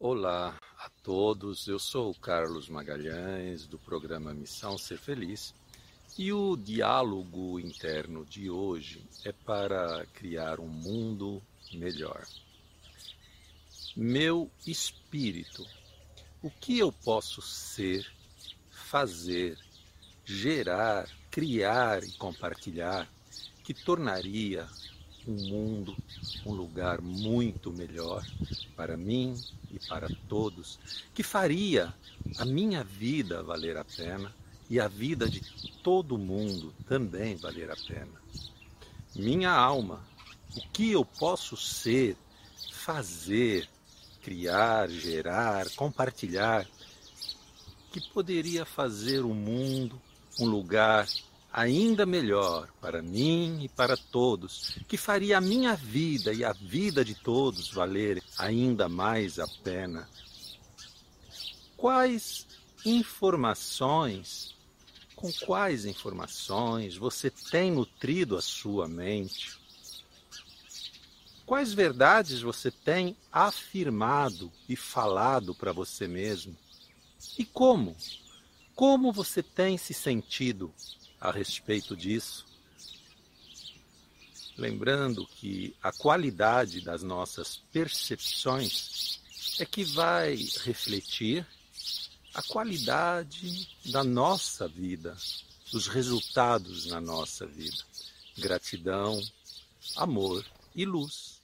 Olá a todos, eu sou o Carlos Magalhães do programa Missão Ser Feliz e o diálogo interno de hoje é para criar um mundo melhor. Meu espírito, o que eu posso ser, fazer, gerar, criar e compartilhar que tornaria um mundo, um lugar muito melhor para mim e para todos, que faria a minha vida valer a pena e a vida de todo mundo também valer a pena. Minha alma, o que eu posso ser, fazer, criar, gerar, compartilhar, que poderia fazer o mundo um lugar ainda melhor para mim e para todos, que faria a minha vida e a vida de todos valer ainda mais a pena. Quais informações, com quais informações você tem nutrido a sua mente? Quais verdades você tem afirmado e falado para você mesmo? E como? Como você tem se sentido a respeito disso, lembrando que a qualidade das nossas percepções é que vai refletir a qualidade da nossa vida, dos resultados na nossa vida. Gratidão, amor e luz.